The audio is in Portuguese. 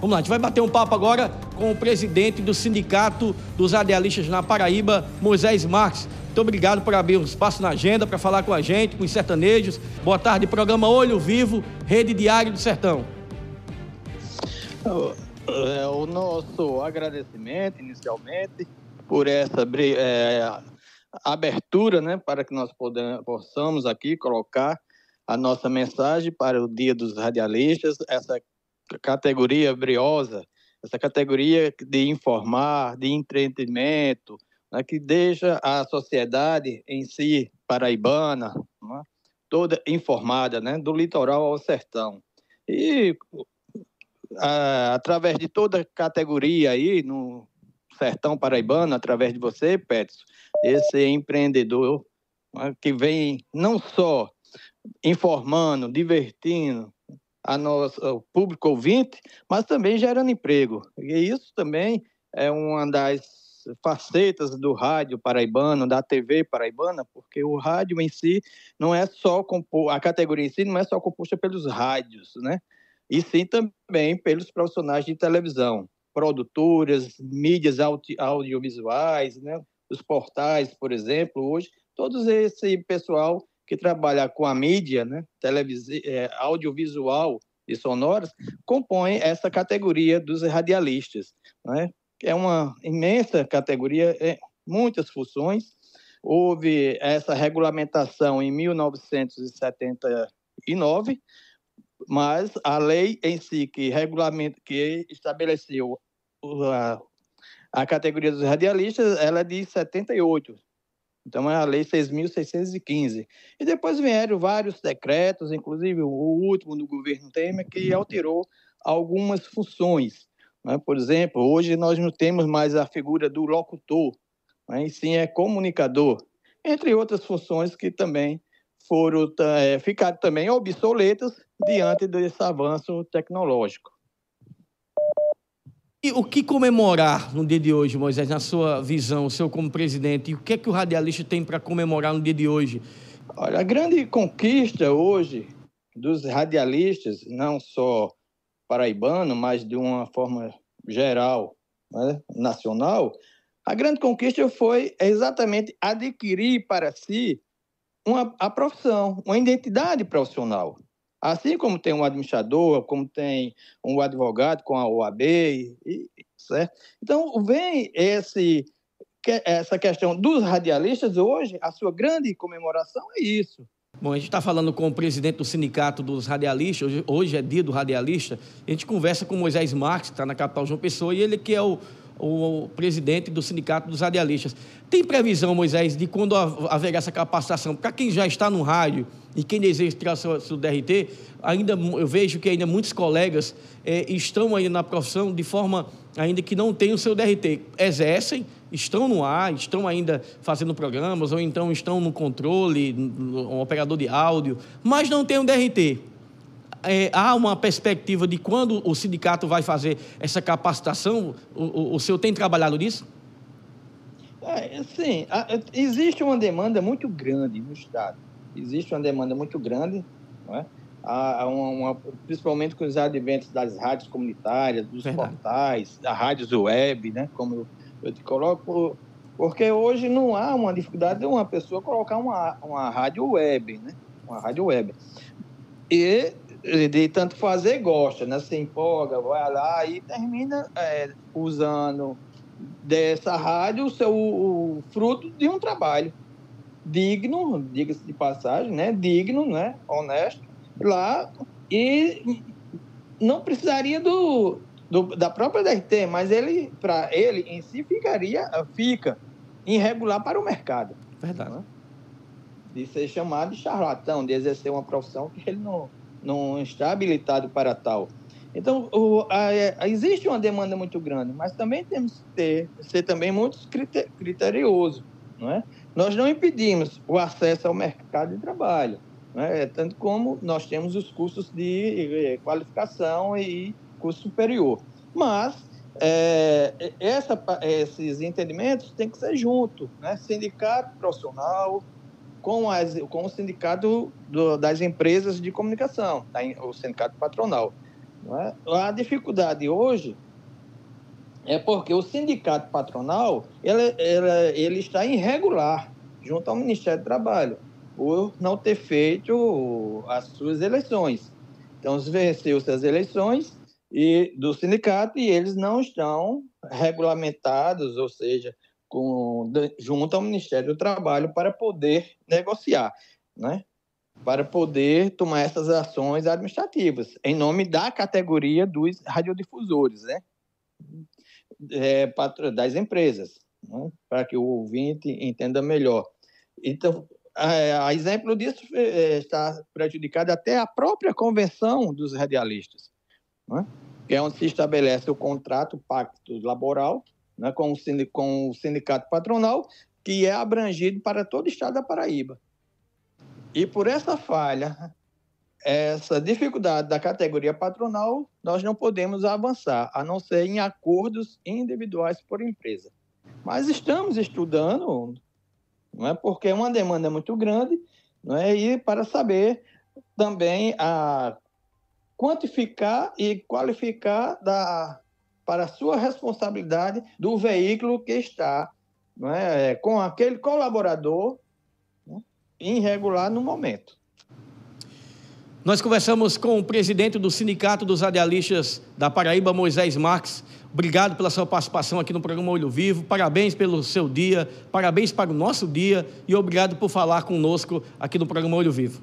Vamos lá, a gente vai bater um papo agora com o presidente do Sindicato dos Radialistas na Paraíba, Moisés Marques. Muito obrigado por abrir um espaço na agenda para falar com a gente, com os sertanejos. Boa tarde, programa Olho Vivo, Rede Diário do Sertão. É, o nosso agradecimento, inicialmente, por essa é, abertura, né, para que nós podemos, possamos aqui colocar a nossa mensagem para o Dia dos Radialistas, essa categoria briosa, essa categoria de informar, de entretenimento, né, que deixa a sociedade em si paraibana né, toda informada, né, do litoral ao sertão. E a, através de toda categoria aí no sertão paraibano, através de você, Petson, esse empreendedor né, que vem não só informando, divertindo a nosso, o público ouvinte, mas também gerando emprego. E isso também é uma das facetas do rádio paraibano, da TV paraibana, porque o rádio em si não é só a categoria em si não é só composta pelos rádios, né? E sim também pelos profissionais de televisão, produtoras, mídias audio, audiovisuais, né? Os portais, por exemplo, hoje, todos esse pessoal que trabalha com a mídia, né? Televisi é, audiovisual e sonoras, compõe essa categoria dos radialistas, né? é uma imensa categoria, é, muitas funções. Houve essa regulamentação em 1979, mas a lei em si que regulamenta, que estabeleceu a, a categoria dos radialistas, ela é de 78. Então é a lei 6.615. E depois vieram vários decretos, inclusive o último do governo Temer, que alterou algumas funções. Né? Por exemplo, hoje nós não temos mais a figura do locutor, né? e sim é comunicador, entre outras funções que também foram é, ficaram também obsoletas diante desse avanço tecnológico. E o que comemorar no dia de hoje, Moisés, na sua visão, o seu como presidente, e o que é que o radialista tem para comemorar no dia de hoje? Olha, a grande conquista hoje dos radialistas, não só paraibano, mas de uma forma geral, né, nacional, a grande conquista foi exatamente adquirir para si uma, a profissão, uma identidade profissional. Assim como tem um administrador, como tem um advogado com a OAB, e, certo? Então, vem esse, essa questão dos radialistas hoje, a sua grande comemoração é isso. Bom, a gente está falando com o presidente do Sindicato dos Radialistas, hoje, hoje é dia do radialista. A gente conversa com Moisés Marques, que está na capital João Pessoa, e ele que é o, o presidente do Sindicato dos Radialistas. Tem previsão, Moisés, de quando haverá essa capacitação? Para quem já está no rádio e quem deseja tirar seu, seu DRT, ainda eu vejo que ainda muitos colegas é, estão aí na profissão de forma ainda que não tem o seu DRT. Exercem, estão no ar, estão ainda fazendo programas, ou então estão no controle, um operador de áudio, mas não tem o DRT. É, há uma perspectiva de quando o sindicato vai fazer essa capacitação? O, o, o senhor tem trabalhado nisso? É, sim, existe uma demanda muito grande no Estado. Existe uma demanda muito grande, não é? a, uma, uma, principalmente com os adventos das rádios comunitárias, dos Verdade. portais, das rádios web, né? Como eu, eu te coloco, porque hoje não há uma dificuldade de uma pessoa colocar uma, uma rádio web, né? Uma rádio web. E de tanto fazer, gosta, né? Se empolga, vai lá e termina é, usando dessa rádio o seu o fruto de um trabalho digno, diga-se de passagem, né? Digno, né? Honesto lá e não precisaria do, do da própria DRT, mas ele, para ele em si, ficaria, fica irregular para o mercado. Verdade. Né? De ser chamado de charlatão, de exercer uma profissão que ele não, não está habilitado para tal. Então, o, a, a, existe uma demanda muito grande, mas também temos que ter, ser também muito criterioso. Não é? Nós não impedimos o acesso ao mercado de trabalho, né? tanto como nós temos os cursos de eh, qualificação e curso superior. Mas é, essa, esses entendimentos têm que ser junto, né? sindicato profissional com, as, com o sindicato do, das empresas de comunicação, tá? o sindicato patronal. É? A dificuldade hoje é porque o sindicato patronal ele, ele, ele está irregular junto ao Ministério do Trabalho por não ter feito as suas eleições. Então, venceu-se as eleições e do sindicato e eles não estão regulamentados, ou seja, com, junto ao Ministério do Trabalho para poder negociar, né? para poder tomar essas ações administrativas, em nome da categoria dos radiodifusores, né? É, das empresas, né? para que o ouvinte entenda melhor. Então, a, exemplo disso, é, está prejudicada até a própria convenção dos radialistas, né? que é onde se estabelece o contrato, o pacto laboral, né, com, o com o sindicato patronal, que é abrangido para todo o estado da Paraíba. E por essa falha, essa dificuldade da categoria patronal, nós não podemos avançar, a não ser em acordos individuais por empresa. Mas estamos estudando, não é porque é uma demanda muito grande, não é? E para saber também a quantificar e qualificar da para a sua responsabilidade do veículo que está não é, com aquele colaborador né, irregular no momento. Nós conversamos com o presidente do Sindicato dos Radialistas da Paraíba, Moisés Marques. Obrigado pela sua participação aqui no programa Olho Vivo. Parabéns pelo seu dia, parabéns para o nosso dia e obrigado por falar conosco aqui no programa Olho Vivo.